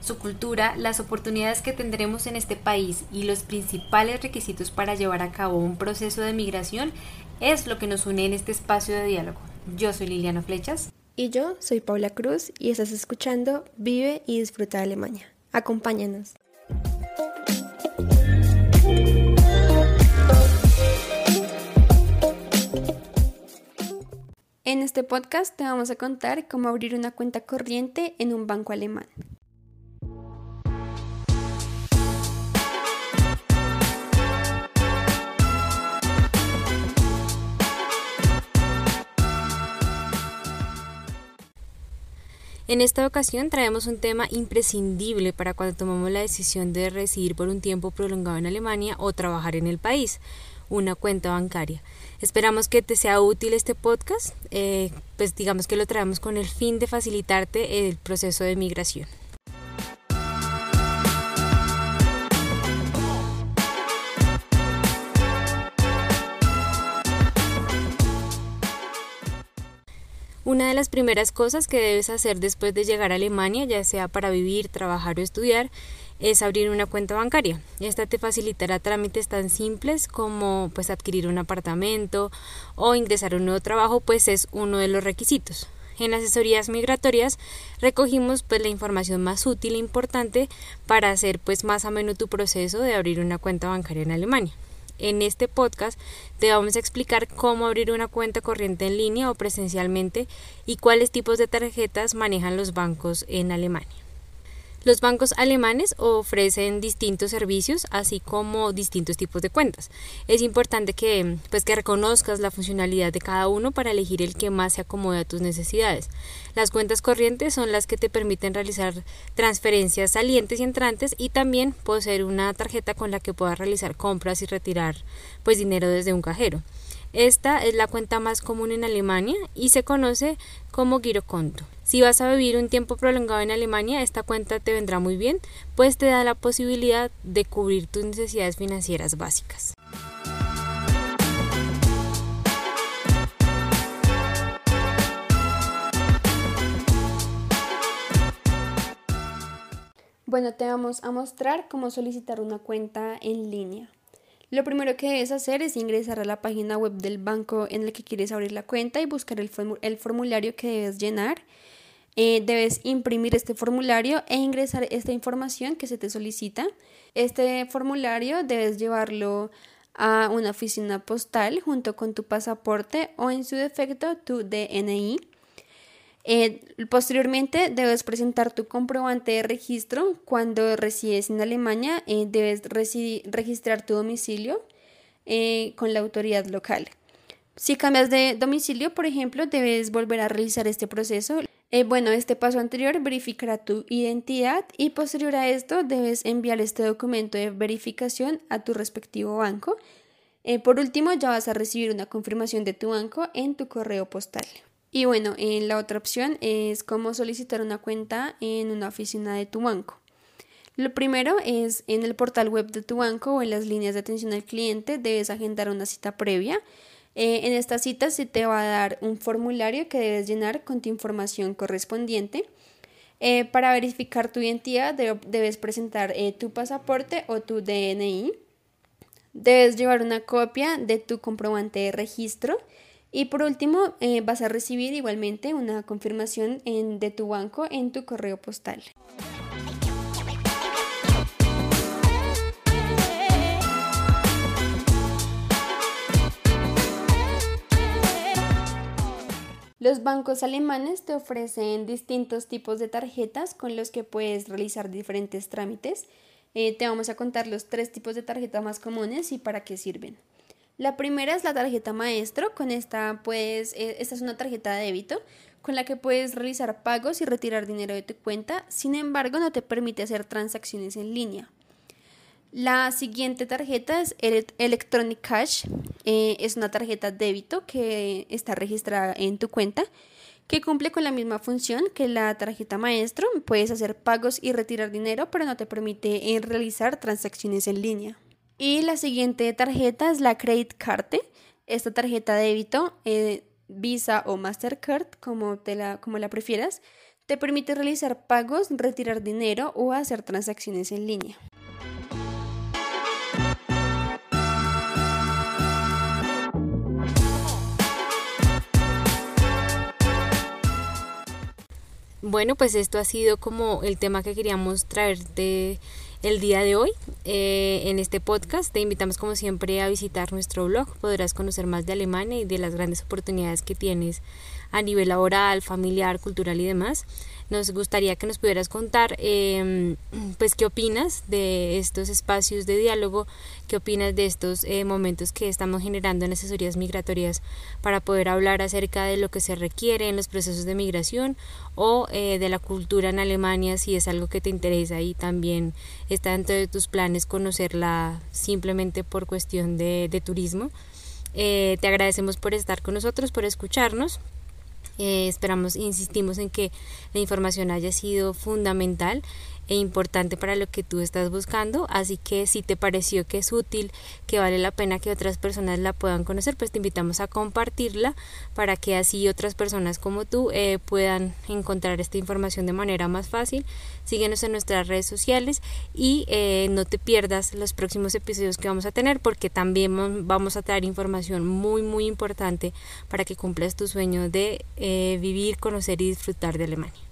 Su cultura, las oportunidades que tendremos en este país y los principales requisitos para llevar a cabo un proceso de migración es lo que nos une en este espacio de diálogo. Yo soy Liliana Flechas. Y yo soy Paula Cruz y estás escuchando Vive y Disfruta de Alemania. Acompáñanos. En este podcast te vamos a contar cómo abrir una cuenta corriente en un banco alemán. En esta ocasión traemos un tema imprescindible para cuando tomamos la decisión de residir por un tiempo prolongado en Alemania o trabajar en el país, una cuenta bancaria. Esperamos que te sea útil este podcast, eh, pues digamos que lo traemos con el fin de facilitarte el proceso de migración. Una de las primeras cosas que debes hacer después de llegar a Alemania, ya sea para vivir, trabajar o estudiar, es abrir una cuenta bancaria. Esta te facilitará trámites tan simples como pues adquirir un apartamento o ingresar a un nuevo trabajo, pues es uno de los requisitos. En asesorías migratorias recogimos pues la información más útil e importante para hacer pues más ameno tu proceso de abrir una cuenta bancaria en Alemania. En este podcast te vamos a explicar cómo abrir una cuenta corriente en línea o presencialmente y cuáles tipos de tarjetas manejan los bancos en Alemania. Los bancos alemanes ofrecen distintos servicios, así como distintos tipos de cuentas. Es importante que, pues, que reconozcas la funcionalidad de cada uno para elegir el que más se acomode a tus necesidades. Las cuentas corrientes son las que te permiten realizar transferencias salientes y entrantes y también poseer una tarjeta con la que puedas realizar compras y retirar pues dinero desde un cajero. Esta es la cuenta más común en Alemania y se conoce como Girokonto. Si vas a vivir un tiempo prolongado en Alemania, esta cuenta te vendrá muy bien, pues te da la posibilidad de cubrir tus necesidades financieras básicas. Bueno, te vamos a mostrar cómo solicitar una cuenta en línea. Lo primero que debes hacer es ingresar a la página web del banco en el que quieres abrir la cuenta y buscar el, formulario que debes llenar. Eh, debes imprimir este formulario e ingresar esta información que se te solicita. Este formulario debes llevarlo a una oficina postal junto con tu pasaporte o en su defecto tu DNI. Eh, posteriormente debes presentar tu comprobante de registro. Cuando resides en Alemania eh, debes registrar tu domicilio eh, con la autoridad local. Si cambias de domicilio, por ejemplo, debes volver a realizar este proceso. bueno, este paso anterior verificará tu identidad y posterior a esto debes enviar este documento de verificación a tu respectivo banco. por último, ya vas a recibir una confirmación de tu banco en tu correo postal. Y bueno, en la otra opción es cómo solicitar una cuenta en una oficina de tu banco. Lo primero es en el portal web de tu banco o en las líneas de atención al cliente debes agendar una cita previa. Eh, en esta cita se te va a dar un formulario que debes llenar con tu información correspondiente. Eh, para verificar tu identidad debes presentar eh, tu pasaporte o tu DNI. Debes llevar una copia de tu comprobante de registro y por último, eh, vas a recibir igualmente una confirmación de tu banco en tu correo postal. Los bancos alemanes te ofrecen distintos tipos de tarjetas con los que puedes realizar diferentes trámites. Eh, te vamos a contar los tres tipos de tarjetas más comunes y para qué sirven. La primera es la tarjeta maestro. Con esta puedes, eh, esta es una tarjeta de débito con la que puedes realizar pagos y retirar dinero de tu cuenta. Sin embargo, no te permite hacer transacciones en línea. La siguiente tarjeta es Electronic Cash. Eh, es una tarjeta débito que está registrada en tu cuenta que cumple con la misma función que la tarjeta maestro. Puedes hacer pagos y retirar dinero, pero no te permite eh, realizar transacciones en línea. Y la siguiente tarjeta es la Credit Card. Esta tarjeta débito, eh, Visa o Mastercard, como, te la, como la prefieras, te permite realizar pagos, retirar dinero o hacer transacciones en línea. Bueno, pues esto ha sido como el tema que queríamos traerte el día de hoy eh, en este podcast. Te invitamos como siempre a visitar nuestro blog. Podrás conocer más de Alemania y de las grandes oportunidades que tienes a nivel laboral, familiar, cultural y demás. Nos gustaría que nos pudieras contar, em, pues, qué opinas de estos espacios de diálogo, qué opinas de estos eh, momentos que estamos generando en asesorías migratorias para poder hablar acerca de lo que se requiere en los procesos de migración o eh, de la cultura en Alemania, si es algo que te interesa y también está dentro de tus planes conocerla simplemente por cuestión de, turismo. Eh, te agradecemos por estar con nosotros, por escucharnos. Eh, esperamos, insistimos en que la información haya sido fundamental e importante para lo que tú estás buscando, así que si te pareció que es útil, que vale la pena que otras personas la puedan conocer, pues te invitamos a compartirla para que así otras personas como tú eh, puedan encontrar esta información de manera más fácil. Síguenos en nuestras redes sociales y eh, no te pierdas los próximos episodios que vamos a tener porque también vamos a traer información muy muy importante para que cumplas tu sueño de eh, vivir, conocer y disfrutar de Alemania.